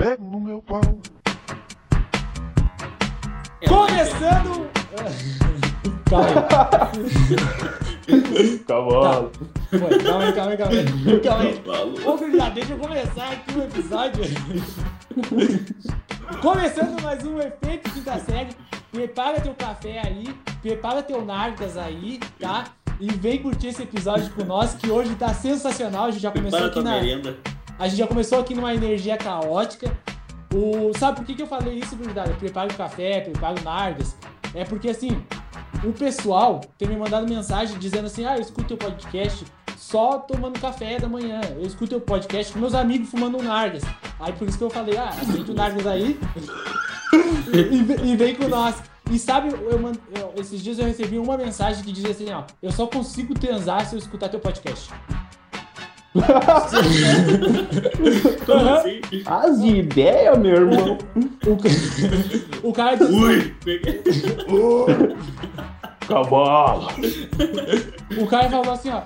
pego no meu pau. Começando. calma Cavalo. aí. Foi, calma aí, calma aí, calma aí. Calma aí. Ô, filha, deixa eu começar aqui o episódio. Começando mais um Efeito Quinta Série. Prepara teu café aí, prepara teu Nargas aí, tá? E vem curtir esse episódio com nós, que hoje tá sensacional. A gente já começou Prepara aqui tua na. merenda. A gente já começou aqui numa energia caótica. O... Sabe por que, que eu falei isso, verdade? Prepara o café, prepara o Nargas. É porque assim, o pessoal tem me mandado mensagem dizendo assim: ah, eu escuto teu podcast só tomando café da manhã. Eu escuto teu podcast com meus amigos fumando um Nargas. Aí por isso que eu falei: ah, aceita o Nargas aí e, e vem com nós. E sabe, eu, eu- esses dias eu recebi uma mensagem que dizia assim: ó, eu só consigo transar se eu escutar teu podcast. Como assim? As ideias, meu irmão. O, ca- o cara disse, Ui! Peguei. Cavalo. o cara falou assim, ó,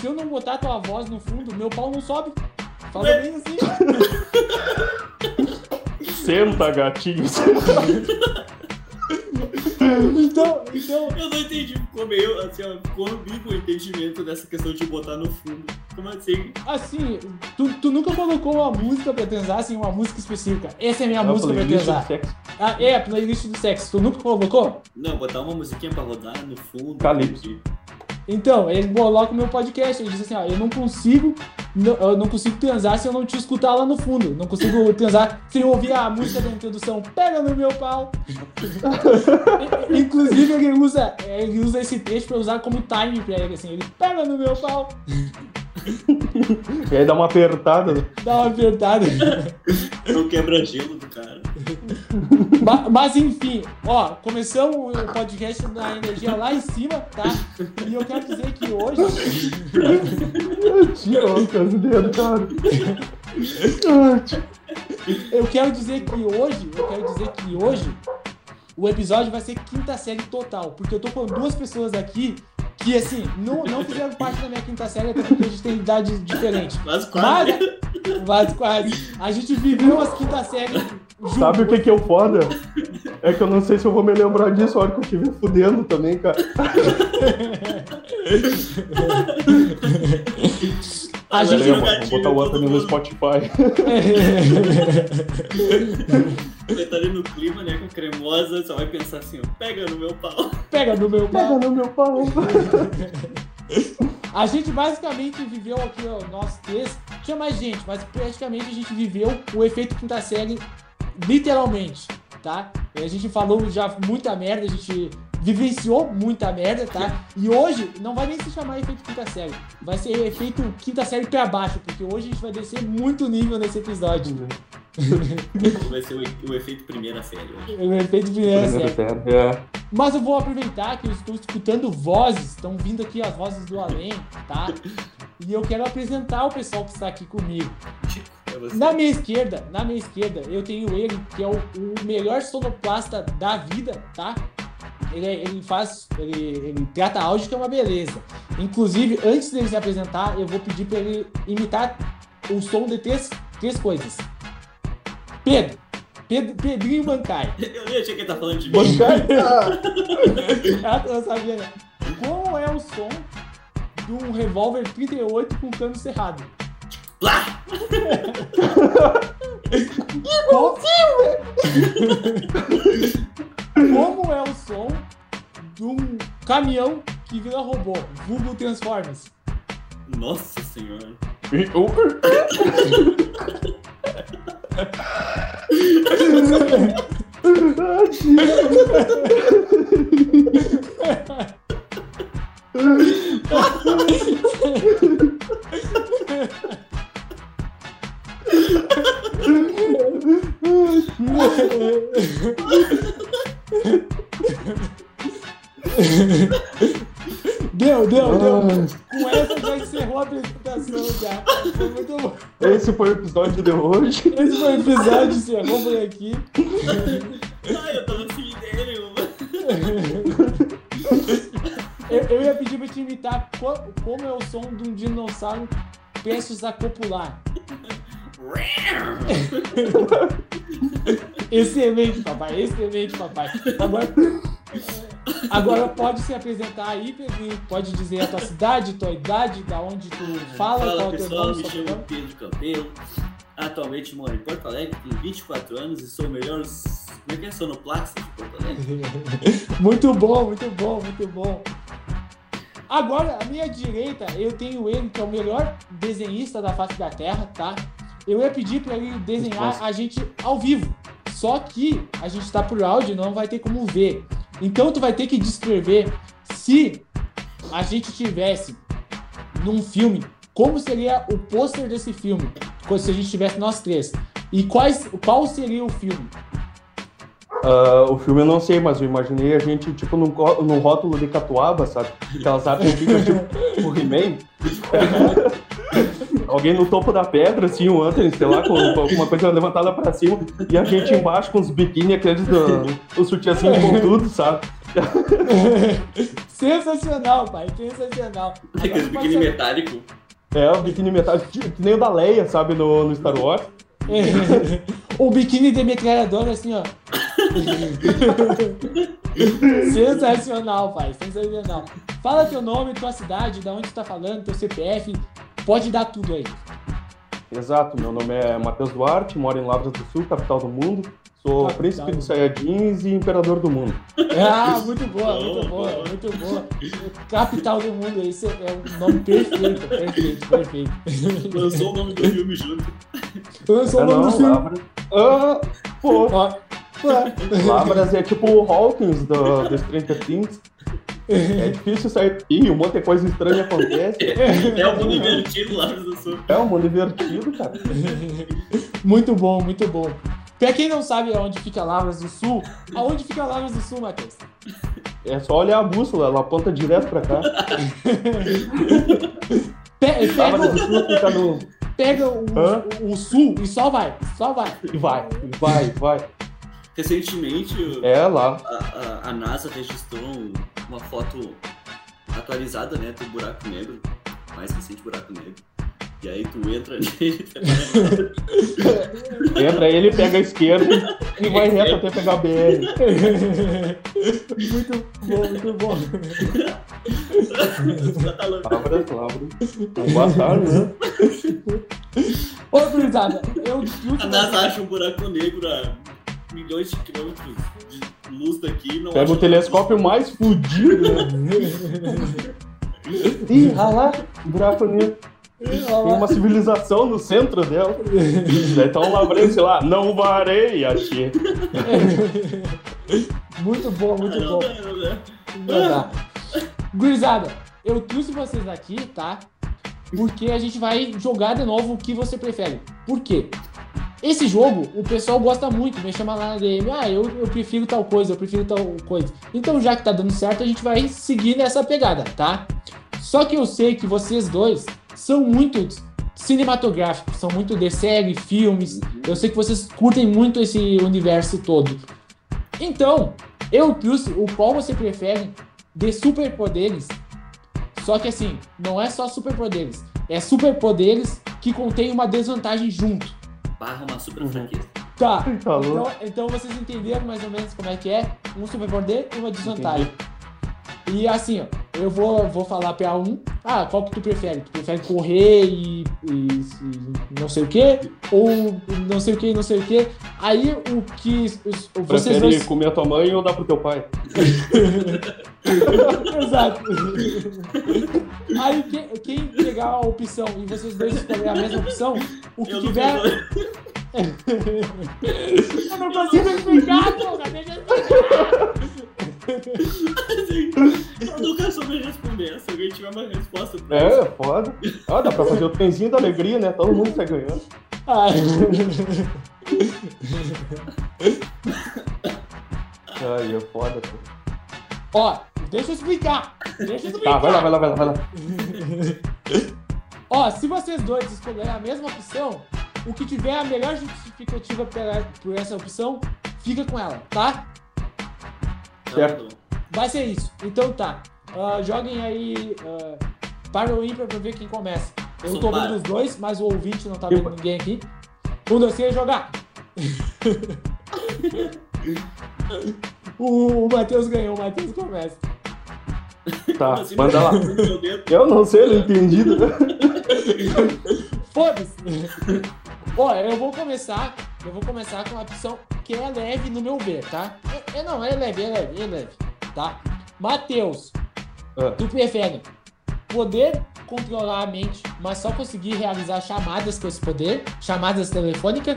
se eu não botar tua voz no fundo, meu pau não sobe. Ué? bem assim. Senta, gatinho. Então, então, Eu não entendi. Ficou meio assim, ó. Ficou o entendimento dessa questão de botar no fundo. Como assim? assim, tu, tu nunca colocou uma música pra transar, assim, uma música específica. Essa é a minha Não, música pra transar. sexo. Ah, é, a playlist do sexo. Tu nunca colocou? Não, botar uma musiquinha pra rodar no fundo. Calypso. Então, ele coloca o meu podcast. Ele diz assim, ó, eu não consigo, não- eu não consigo transar se eu não te escutar lá no fundo. Não consigo transar sem ouvir a música da introdução. Pega no meu pau. Inclusive, ele usa, ele usa esse trecho pra usar como time pra ele, assim. Ele pega no meu pau, E aí dá uma apertada. né? dá uma apertada. Não quebra gelo do cara. Ma- Mas, enfim, ó, começamos o podcast na energia lá em cima, tá? E eu quero dizer que hoje. Tira as ideias, cara. Eu quero dizer que hoje, eu quero dizer que hoje o episódio vai ser quinta série total, porque eu tô com duas pessoas aqui que assim, não, não fizeram parte da minha quinta série, até porque a gente tem idade diferente. Quase quase. Mas, mas quase. A gente viveu as quinta séries junto. Sabe o que que é o foda? É que eu não sei se eu vou me lembrar disso a hora que eu estiver fudendo também, cara. A gente, Lembra, vou botar o Anthony no. Spotify. Você tá ali no clima, né? Com cremosa, só vai pensar assim, ó. Pega no meu pau. Pega no meu pau. Pega no meu pau. A gente basicamente viveu aqui, ó, nós três. Tinha mais gente, mas praticamente a gente viveu o efeito quinta série literalmente, tá? E a gente falou já muita merda, a gente vivenciou muita merda, tá? E hoje não vai nem se chamar efeito quinta série, vai ser efeito quinta série pra baixo, porque hoje a gente vai descer muito nível nesse episódio. Vai ser o, o efeito primeira série hoje. O efeito primeira série. Primeira série, é. Mas eu vou aproveitar que eu estou escutando vozes, estão vindo aqui as vozes do além, tá? E eu quero apresentar o pessoal que está aqui comigo. É você. Na minha esquerda, na minha esquerda, eu tenho ele, que é o, o melhor sonoplasta da vida, tá? Ele, é- ele faz, ele, ele trata áudio que é uma beleza. Inclusive, antes dele se apresentar, eu vou pedir para ele imitar o som de três, três coisas. Pedro, Pedro Pedrinho Mancai. Eu nem achei que ele tá falando de mim. Bancai? Ah, eu sabia, né? Qual é o som de um revólver 38 com cano cerrado? Lá! Qual... Como é o som de um caminhão que vira robô? Vulgo Transformers. Nossa senhora. deu, deu. Ah, Com essa já encerrou a apresentação já. Foi muito bom. Esse foi o episódio de hoje. Esse foi o episódio, encerrou por aqui. Ai, eu tava ideia nenhuma. Eu, eu ia pedir pra te imitar co- como é o som de um dinossauro prestes a copular. Excelente, papai. Excelente, papai. Agora, agora pode se apresentar aí, Pedrinho. Pode dizer a tua cidade, tua idade, da onde tu fala, Fala qual é o teu pessoal, nome, me seu chamo. Pedro Campelo. Atualmente moro em Porto Alegre, tenho 24 anos e sou o melhor. Como é que é? Sonoplasta de Porto Alegre. Muito bom, muito bom, muito bom. Agora, à minha direita, eu tenho ele, que é o melhor desenhista da face da Terra, tá? Eu ia pedir pra ele desenhar a gente ao vivo. Só que a gente tá por áudio, não vai ter como ver. Então tu vai ter que descrever se a gente tivesse num filme, como seria o pôster desse filme, se a gente tivesse nós três. E quais, qual seria o filme? Ah, o filme eu não sei, mas eu imaginei a gente, tipo, num, num rótulo de catuaba, sabe? Aquelas artes antigas, tipo, o He-Man. Alguém no topo da pedra, assim, o Anthony, sei lá, com, com alguma coisa levantada pra cima, e a gente embaixo com os biquíni, aqueles do, o sutiãzinho com tudo, sabe? sensacional, pai, sensacional. Aquele Agora pode biquíni ser- metálico. É, o biquíni metálico, que nem o da Leia, sabe, no, no Star Wars. o biquíni de metralhadora, assim, ó. sensacional, pai, sensacional. Fala teu nome, tua cidade, da onde tu tá falando, teu CPF, pode dar tudo aí. Exato, meu nome é Matheus Duarte, moro em Lavras do Sul, capital do mundo. Sou Capital. príncipe dos Saiyajins e imperador do mundo. Ah, muito boa, muito Boa, muito boa. Capital do mundo, esse é um nome perfeito, perfeito, perfeito. Lançou o nome do filme junto. Lançou É, o nome do filme. Lavras. Ah, pô, Ó, Lavras é tipo o Hawkins do, do Stranger Things. É difícil sair daqui, um monte de coisa estranha acontece. É o mundo invertido lá do sul. É um mundo divertido, cara. Muito bom, muito bom. Pra quem não sabe aonde fica Lavras do Sul, aonde fica Lavras do Sul, Matheus? É só olhar a bússola, ela aponta direto pra cá. Pe- Pega, Sul fica no. pega o, o, o sul e só vai, só vai. E vai, vai, vai. Recentemente, o- É lá. a, a- a NASA registrou um- uma foto atualizada, né, do buraco negro, mais recente buraco negro. E aí tu entra nele, Entra ele, pega a esquerda e vai reto até pegar a BR. muito bom, muito bom. louco. Lavras, Lavras. Boa tarde, né? Ô, gurizada, eu A discuto. NASA acha um buraco negro a milhões de quilômetros de luz daqui. Não Pega o telescópio mais fudido, né? Ih, lá, buraco negro. Tem uma civilização no centro dela. Então lavrense lá, não varei, achei. Muito bom, muito Não, bom. Não dá. Gurizada, eu trouxe vocês aqui, tá? Porque a gente vai jogar de novo o que você prefere. Por quê? Esse jogo, o pessoal gosta muito, me chama lá na DM, ah, eu, eu prefiro tal coisa, eu prefiro tal coisa. Então, já que tá dando certo, a gente vai seguir nessa pegada, tá? Só que eu sei que vocês dois são muito cinematográficos, são muito de série, filmes. Eu sei que vocês curtem muito esse universo todo. Então, eu trouxe o qual você prefere de superpoderes. Só que assim, não é só superpoderes. É superpoderes que contém uma desvantagem junto. Barra uma super Uhum. fraqueza. Tá. Tá. Então, então vocês entenderam mais ou menos como é que é um superpoder e uma desvantagem. E assim, ó, eu vou, vou falar pra um, ah, qual que tu prefere? Tu prefere correr e, e- e não sei o que? Ou não sei o que, não sei o que? Aí o que os- vocês Prefere dois. comer a tua mãe ou dar pro teu pai? Exato. Aí quem, quem pegar a opção e vocês dois escolherem a mesma opção, o que Eu não tiver. tenho- Eu não consigo explicar, porra! Deixa eu explicar. Eu nunca soube responder. Se alguém tiver uma resposta pra É, isso. foda. Ah, dá pra fazer o trenzinho da alegria, né? Todo mundo sai ganhando. Ah. Ai, é foda, pô. Ó, deixa eu explicar. Deixa eu explicar. Tá, vai lá, vai lá, vai lá, vai lá. Ó, se vocês dois escolherem a mesma opção, o que tiver a melhor justificativa pela- por essa opção, fica com ela, tá? Certo. Vai ser isso. Então tá. Ah, joguem aí ah, para o ímpar pra ver quem começa. Eu Sou tô para. vendo os dois, mas o ouvinte não tá vendo Ímpar. ninguém aqui. Um, dois, três, jogar! o o Matheus ganhou, o Matheus começa. Tá, Assim, manda lá. Eu não sei, não entendi. Foda-se! Ó, eu vou começar. Eu vou começar com uma opção que é leve no meu ver, tá? É, é- não, é leve, é leve, é leve, tá? Matheus, Ah. tu prefere poder controlar a mente, mas só conseguir realizar chamadas com esse poder, chamadas telefônicas?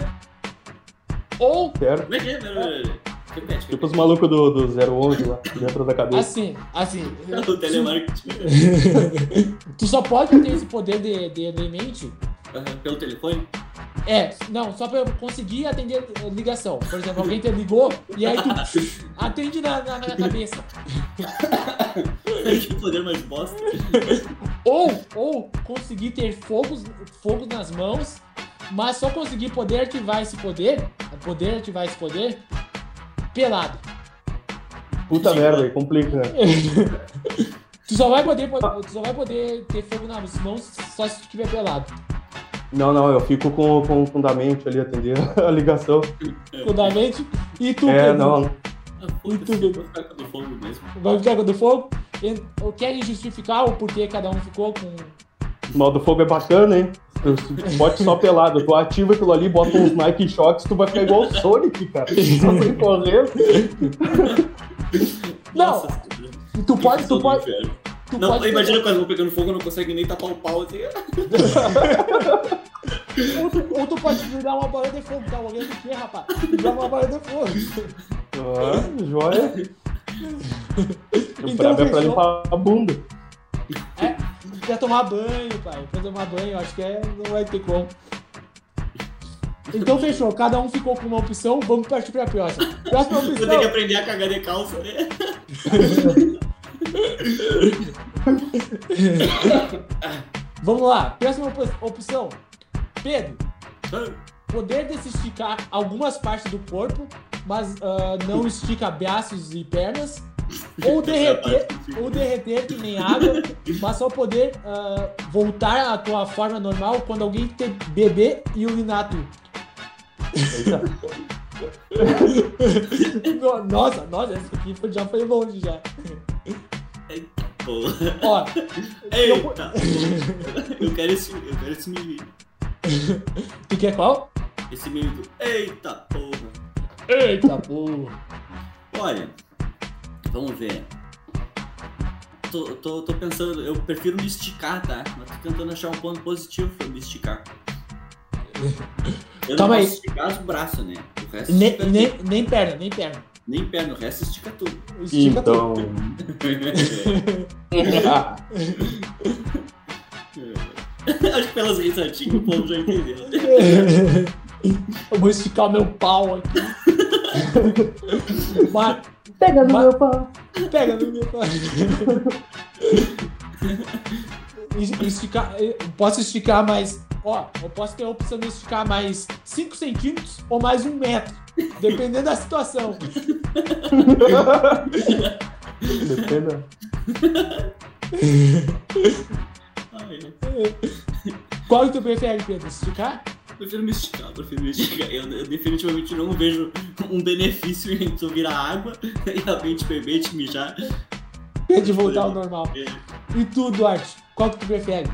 Ou? Como é é? Tipo os malucos do, do 011 lá, dentro da cabeça. assim, assim. O telemarketing. tu só pode ter esse poder de, de ler mente Aham, Pelo telefone? É, não, só pra eu conseguir atender a ligação. Por exemplo, alguém te ligou e aí tu atende na, na, na cabeça. que poder mais bosta. Ou, ou conseguir ter fogos, fogos nas mãos, mas só conseguir poder ativar esse poder, poder ativar esse poder, pelado. Puta merda, aí complica. né? Tu só vai poder, tu só vai poder ter fogo nas mãos só se tu estiver pelado. Não, não, eu fico com, com, com da mente ali atender a ligação. Fundamente. E tu, É, Pedro, não. Foda-se, tudo. eu vou ficar com o fogo mesmo. vai ficar com o do fogo? E- Querem justificar o porquê cada um ficou com O mal do fogo é bacana, hein? Tu tu bote só pelado, tu ativa aquilo ali, bota uns Nike Shocks, tu vai ficar igual o Sonic, cara. Só sair correndo. Não, Nossa, Tu pode, tu pode, inferno. Tu Não, pode imagina quando eu vou pegando fogo, eu não consegue nem tapar o pau assim. ou, tu, ou tu pode virar uma bola de fogo, tá olhando o quê, rapaz? Joga uma bola de fogo. Ah, joia. O Então, brabo é pra limpar a bunda. É, quer tomar banho, pai. Quer tomar banho, acho que é, não vai ter como. Então fechou, cada um ficou com uma opção, vamos partir pra próxima. Próxima Vou ter que opção. aprender a cagar de calça, né? Vamos lá, próxima op- opção. Pedro, poder de se esticar algumas partes do corpo, mas ah, não estica braços e pernas. Ou derreter, ou derreter que nem água, mas só poder ah, voltar à tua forma normal quando alguém te beber e urinar tu. Nossa, nossa, essa aqui já foi longe já. Porra. Ó, Eita! Eu quero esse, eu quero esse mimimi. tu quer qual? Esse mimimi do Eita porra. Eita porra. Olha, vamos ver. Tô, tô, tô pensando, eu prefiro me esticar, tá? Mas tô tentando achar um ponto positivo pra me esticar. Eu Calma não aí. posso esticar os braços, né? O resto Nem, nem, nem perna, nem perna. Nem perna, o resto estica tudo. Estica Então. Ah, Acho que pelas risadinhas o povo já entendeu. Eu vou esticar o meu pau aqui. Mas, Pega no meu pau. pega no meu pau. Es- Esticar, posso esticar mais. Ó, eu posso ter a opção de esticar mais 5 centímetros ou mais um metro. Dependendo da situação. Depende. Ai, Qual que tu prefere, Pedro? Esticar? prefiro me esticar, prefiro me esticar. Eu, eu definitivamente não vejo um benefício em tu virar água e alguém te beber e te mijar. De voltar ao normal. É, E tu, Duarte? Qual que tu prefere?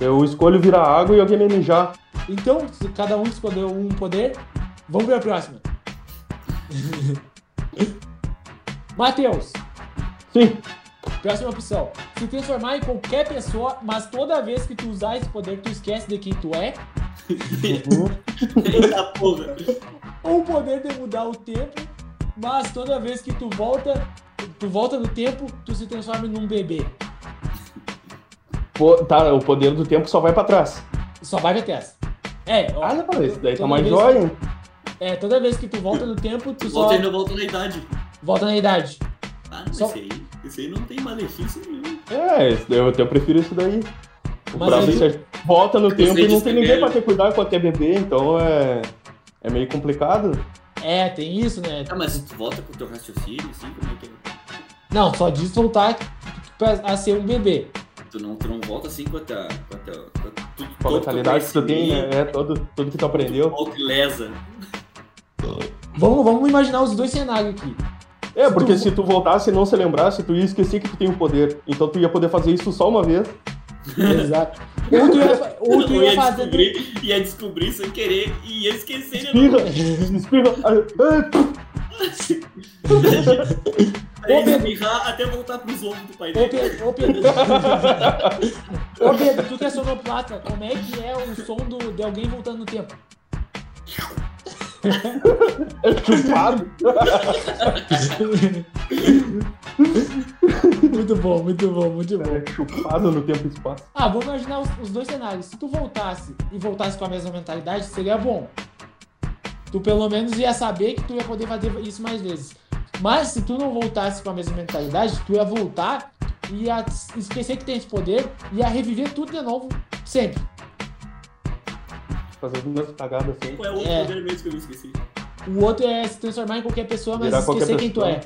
Eu escolho virar água e alguém me mijar. Então, se cada um escolheu um poder, vamos pra próxima. Matheus, Sim. próxima opção. Se transformar em qualquer pessoa, mas toda vez que tu usar esse poder, tu esquece de quem tu é. Uhum. Eita porra. Ou o poder de mudar o tempo, mas toda vez que tu volta, tu volta no tempo, tu se transforma num bebê. Pô, tá, o poder do tempo só vai pra trás. Só vai pra testa. É, ó, Ah, não, esse daí tá mais vez- hein? É, toda vez que tu volta no tempo, tu só Volta não volta na idade. volta na idade. Ah, mas Só- esse aí, esse aí não tem malefício nenhum. É, eu, eu prefiro isso daí. O Mas é aí- que você volta no tempo e não tem ninguém pra ter cuidado quando é bebê, então é. É meio complicado. É, tem isso, né? Ah, mas tu volta com o teu raciocínio, assim, como é que é? Não, só diz voltar pra- a ser um bebê. Tu não, tu não volta assim com a tua. Com a tua com a, tudo, Com a mentalidade que tu tem, conhecimento, é, todo, tudo que tu aprendeu. volta ilesa. Vamos, vamos imaginar os dois cenários aqui. É, porque Tu- se tu voltasse e não se lembrasse, tu ia esquecer que tu tem o poder. Então tu ia poder fazer isso só uma vez. Exato. Ou tu ia, ou tu Eu ia ia fazer. descobrir, ia descobrir sem querer e ia esquecer de Espirra, espirra. Ô, Pedro. até voltar pros ombros do pai Ô dele. Pedro, ô Pedro. Ô Pedro, tu que é sonoplasta, como é que é o som do, de alguém voltando no tempo? É chupado. muito bom, muito bom, muito bom. É chupado no tempo e espaço. Ah, vamos imaginar os, os dois cenários. Se tu voltasse e voltasse com a mesma mentalidade, seria bom. Tu pelo menos ia saber que tu ia poder fazer isso mais vezes. Mas se tu não voltasse com a mesma mentalidade, tu ia voltar e ia esquecer que tem esse poder e ia reviver tudo de novo, sempre. Fazer as mesmas cagadas assim. Qual é o outro É. poder mesmo que eu me esqueci? O outro é se transformar em qualquer pessoa, mas Virar esquecer quem tu é.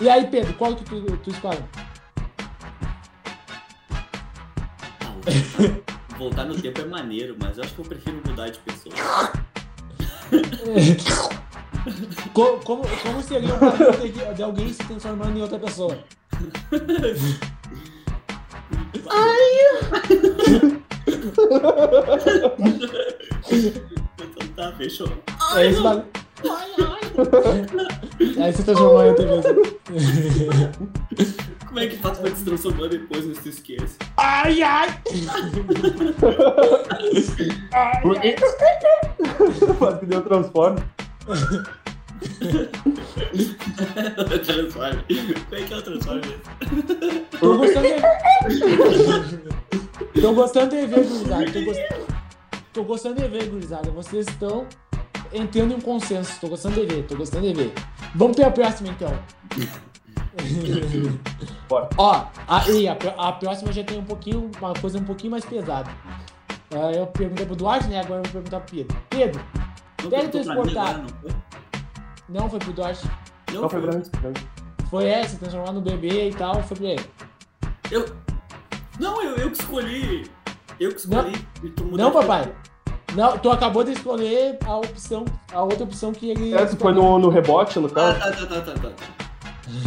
E aí, Pedro, qual que tu, tu escolhe? Ah, voltar- voltar no tempo é maneiro, mas eu acho que eu prefiro mudar de pessoa. Co- Como, como seria o papel de, de alguém se transformando em outra pessoa? Então tá, fechou. É esse bagulho. Aí você transformou em outra pessoa. Como é que faz pra se transformar depois, mas tu esquece? Ai, ai! ai, ai. Faz que deu transforme. Transforme. Como é que é o transforme? Tô gostando de... Tô gostando de ver, gurizada. Tô, gost... tô gostando de ver, gurizada. Vocês estão entrando em um consenso. Tô gostando de ver, tô gostando de ver. Vamos ter a próxima, então. Bora. Ó, aí, a, a próxima já tem um pouquinho, uma coisa um pouquinho mais pesada. Ah, eu perguntei pro Duarte, né? Agora eu vou perguntar pro Pedro. Pedro, Não transportar. agora, não foi? não foi pro Duarte. Não, Não foi foi. branco. Foi essa, transformar no bebê e tal, foi pra ele. Eu... Não, eu, eu que escolhi. Eu que escolhi. e tu mudou Não, de papai. Não, tu acabou de escolher a opção, a outra opção que ele. É, tu foi no, no rebote, no Ah, caso. tá, tá, tá, tá, tá.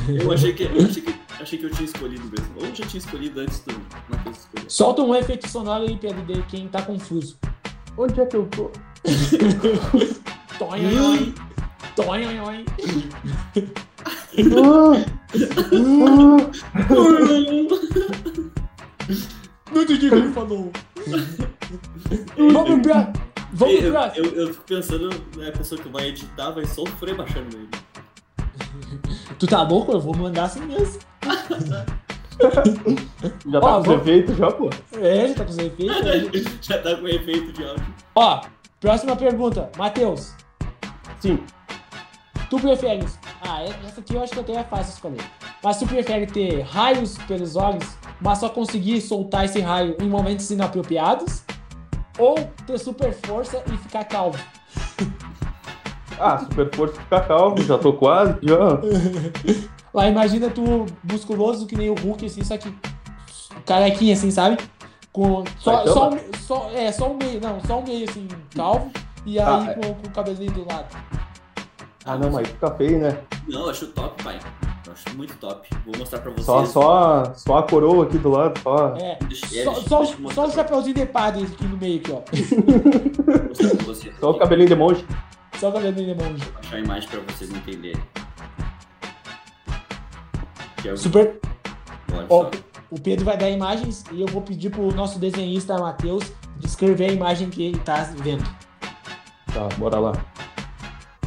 Eu achei que, eu achei que, achei que eu tinha escolhido mesmo. Ou eu já tinha escolhido antes do escolher. Solta um efeito sonoro aí, Pedro, de quem tá confuso. Onde é que eu tô? Toin, oin, toin, oin, oin. Não entendi o que ele falou. Vamos pra. Vamos eu, pra. eu, eu fico pensando, né, a pessoa que vai editar vai sofrer baixando ele. Tu tá louco? Eu vou mandar assim mesmo. Já tá Ó, com os vamos- efeitos já, pô. É, já tá com os efeitos. aí. Já tá com efeito de áudio. Ó, próxima pergunta. Matheus, Sim. tu prefere. Ah, essa aqui eu acho que até é fácil escolher. Mas tu prefere ter raios pelos olhos, mas só conseguir soltar esse raio em momentos inapropriados? Ou ter super força e ficar calvo? Ah, super força ficar calmo, já tô quase, já. Lá, imagina tu musculoso que nem o Hulk, assim, só que carequinha, assim, sabe? Com só, só, o me- só, é, só o meio, não, só o meio, assim, calvo, e aí Ah, é. com, com o cabelinho do lado. Ah, não, mas fica feio, né? Não, eu acho top, pai. Eu acho muito top. Vou mostrar pra vocês. Só, só, só a coroa aqui do lado, só. É, Deixa, é, só, só, o- só o chapeuzinho de padre aqui no meio, aqui, ó. mostrar pra vocês. Só o aqui. cabelinho de monge. Só o cabelinho de monge. Vou achar a imagem pra vocês entenderem. É o- Super. Olha Ó, só. O Pedro vai dar imagens e eu vou pedir pro nosso desenhista Matheus descrever a imagem que ele tá vendo. Tá, bora lá.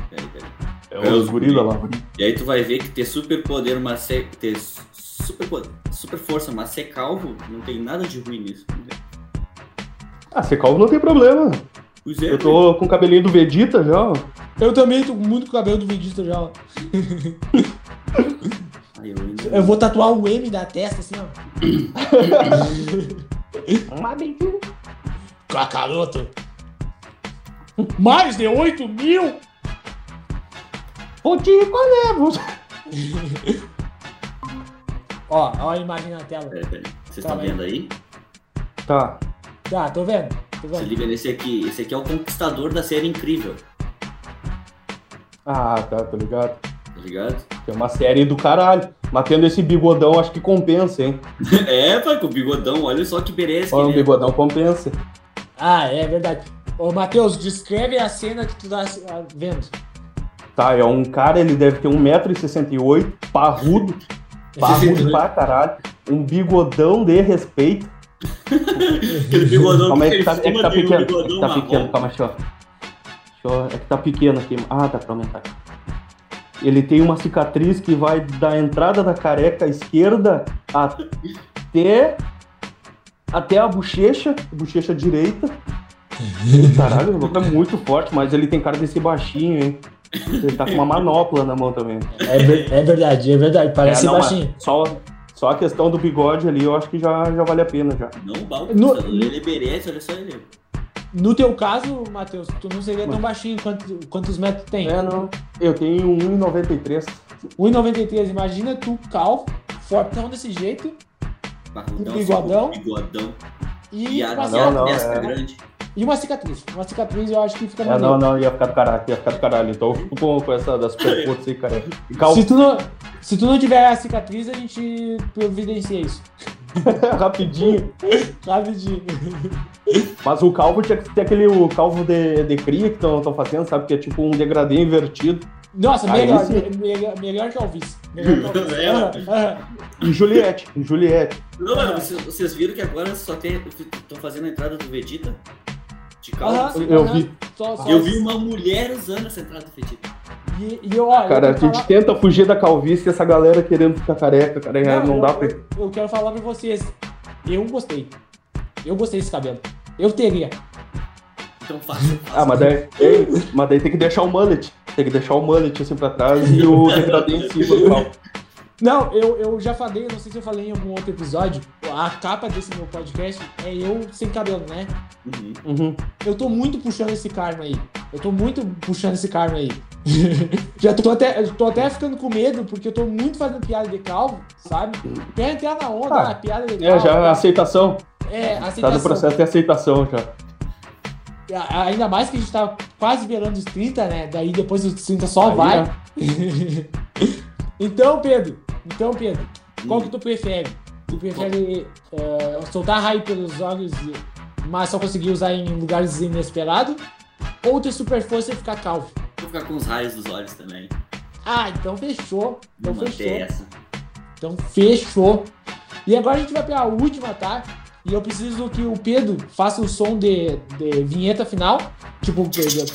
Peraí, peraí. É os gorila lá. E aí tu vai ver que ter super poder, mas ser, ter super, poder, super força, mas ser calvo, não tem nada de ruim nisso. Ah, ser calvo não tem problema. Pois é, Eu tô com o cabelinho do Vegeta já, ó. Eu também tô muito com o cabelo do Vegeta já, ó. Eu ainda... Eu vou tatuar o M da testa, assim, ó. Cacaroto. Mais de 8 mil? Vou... Ó, ó a imagem na tela. Peraí, peraí. Vocês estão vendo aí? Tá. Tá, tô vendo. Tô Se vendo. liga nesse aqui. Esse aqui é o conquistador da série Incrível. Ah, tá, tô ligado. Tá ligado? Tem uma série do caralho. Mas tendo esse bigodão, acho que compensa, hein? é, pai, com o bigodão. Olha só que merece. Olha, o né? bigodão compensa. Ah, é verdade. Ô, Matheus, descreve a cena que tu tá ah, vendo. Tá, é um cara, ele deve ter 1,68m, parrudo, parrudo pra caralho, um bigodão de respeito. Aquele bigodão Calma que que tá, em é que cima tá um pequeno, é bigodão que tá pequeno, calma, deixa eu... Deixa eu... É que tá pequeno aqui. Ah, tá pra aumentar. Ele tem uma cicatriz que vai da entrada da careca esquerda até... Até a bochecha, bochecha direita. Caralho, o louco é muito forte, mas ele tem cara de ser baixinho, hein? Ele tá com uma manopla na mão também. É, ver- é verdade, é verdade. Parece É, não, baixinho. Só, só a questão do bigode ali, eu acho que já, já vale a pena já. Não, o Balco, No- ele merece, olha só ele. No teu caso, Matheus, tu não seria tão baixinho quanto, quantos metros tu tem. É, não. Eu tenho 1,93. 1,93. Imagina tu, calvo, fortão desse jeito Barrudão, Com bigodão? bigodão. e, E a, uma, não, não, é. grande. e uma cicatriz. Uma cicatriz eu acho que fica É, maneiro. não, não, ia ficar do caralho, ia ficar do caralho. Então eu fico com, com essa das percutas aí, cara. Calma, Se tu, não, se tu não tiver a cicatriz, a gente providencia isso. rapidinho. Rapidinho. Mas o calvo tinha que ter aquele o calvo de, de cria que estão fazendo, sabe? Que é tipo um degradê invertido. Nossa, Aí melhor, melhor, melhor que Alvis. Melhor que Alvis. É. E Juliette, e Juliette. Não, mano, vocês, vocês viram que agora só tem. Estão fazendo a entrada do Vegeta? De calma. Aham, Eu aham. vi. Só- só Eu vi uma mulher usando essa entrada do Vegeta. E, e eu, ó, eu Cara, a quero gente falar- tenta fugir da calvície e essa galera querendo ficar careca, cara. é, Não, eu, dá pra. eu, eu quero falar pra vocês. Eu gostei. Eu gostei desse cabelo. Eu teria. Então faça. Ah, mas daí, ei, mas daí tem que deixar o mullet. Tem que deixar o mullet assim pra trás e o degradê em cima do. Não, eu, eu já falei, não sei se eu falei em algum outro episódio. A capa desse meu podcast é eu sem cabelo, né? Uhum. Uhum. Eu tô muito puxando esse karma aí. Eu tô muito puxando esse karma aí. já tô até, tô até ficando com medo, porque eu tô muito fazendo piada de calvo, sabe? Quer entrar na onda, Ah, ah, piada de É, calvo. já a tá? aceitação. É, Tá aceitação. no processo de aceitação já. Ainda mais que a gente tá quase beirando os 30, né? Daí depois dos 30 só Aí, vai. né? então, Pedro, então, Pedro, qual que tu prefere? Tu prefere eh, soltar raio pelos olhos, mas só conseguir usar em lugares inesperados? Ou ter super força e ficar calvo? Vou ficar com os raios dos olhos também. Ah, então fechou. Então Vou fechou. essa. Então fechou. E agora a gente vai pra última, tá? E eu preciso que o Pedro faça o som de, de vinheta final. Tipo, Pedro.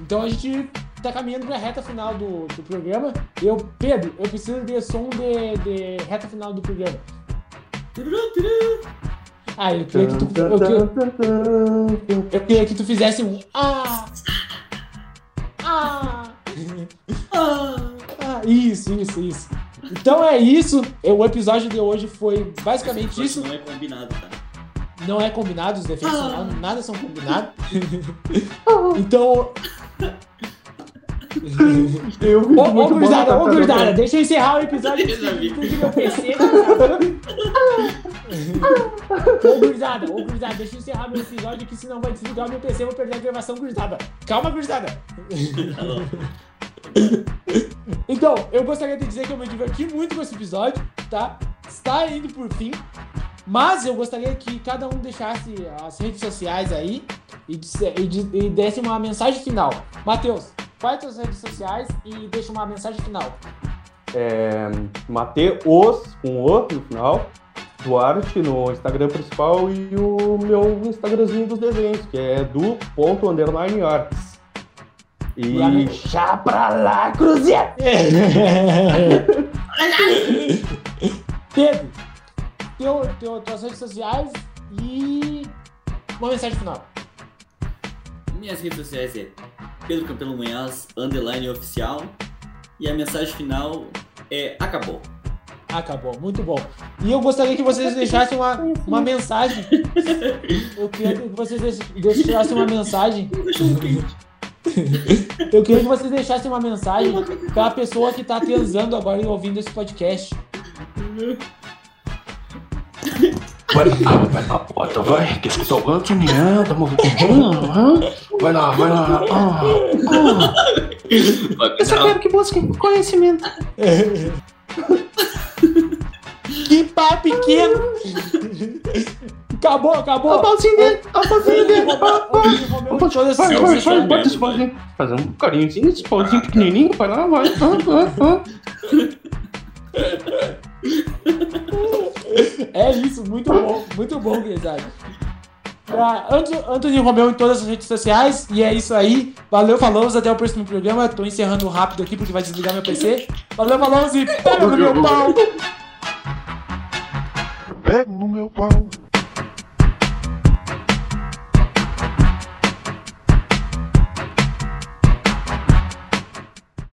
Então a gente tá caminhando pra reta final do, do programa. Eu, Pedro, eu preciso de som de, de reta final do programa. Ah, eu queria que tu, eu, queria- eu queria que tu fizesse um. Ah! Ah! Ah, isso, isso, isso. Então é isso. O episódio de hoje foi basicamente isso. Não é combinado, tá? Não é combinado, os defeitos não, nada são combinados. então. Eu Ô, ô, gurizada, ô, gurizada, deixa eu encerrar o episódio inclusive meu PC. Ô, gurizada, ô, gurizada, deixa eu encerrar meu episódio que senão vai desligar o meu PC e eu vou perder a gravação, gurizada. Calma, gurizada. Tá. Então, eu gostaria de dizer que eu me diverti muito com esse episódio, tá? Está indo por fim. Mas eu gostaria que cada um deixasse as redes sociais aí e, disse- e de- e desse uma mensagem final. Matheus, faz suas redes sociais e deixa uma mensagem final. É, Mateus, com O no final, Duarte no Instagram principal e o meu Instagramzinho dos desenhos, que é do ponto underline arts. E a- chá pra lá, Cruzeiro! Pedro, teu, teu, tuas redes sociais e uma mensagem final. Minhas redes sociais é Pedro Campelo Munhoz, underline oficial. E a mensagem final é acabou. Acabou, muito bom. E eu gostaria que vocês deixassem uma, uma mensagem. Eu queria que vocês deix- deixassem uma mensagem. Eu queria que vocês deixassem uma mensagem para a pessoa que tá transando agora e ouvindo esse podcast. Vai, ah, vai na porta, vai, que esse ah, tá movendo. Vai lá, vai lá. Ah, ah. Eu só quero que busque conhecimento. Que pá pequeno! Acabou, acabou! Olha o pauzinho dele, olha o pauzinho dele. Vai, vai, vai, vai, bota esse pauzinho. Fazer um carinhozinho, esse pauzinho pequenininho, vai lá, vai. Ah, ah, É isso, muito bom, muito bom, gurizada. Pra Antônio Romeu em todas as redes sociais. E é isso aí. Valeu, falou. Até o próximo programa. Tô encerrando rápido aqui porque vai desligar meu PC. Valeu, falou e pega no meu pau. Pego no meu pau.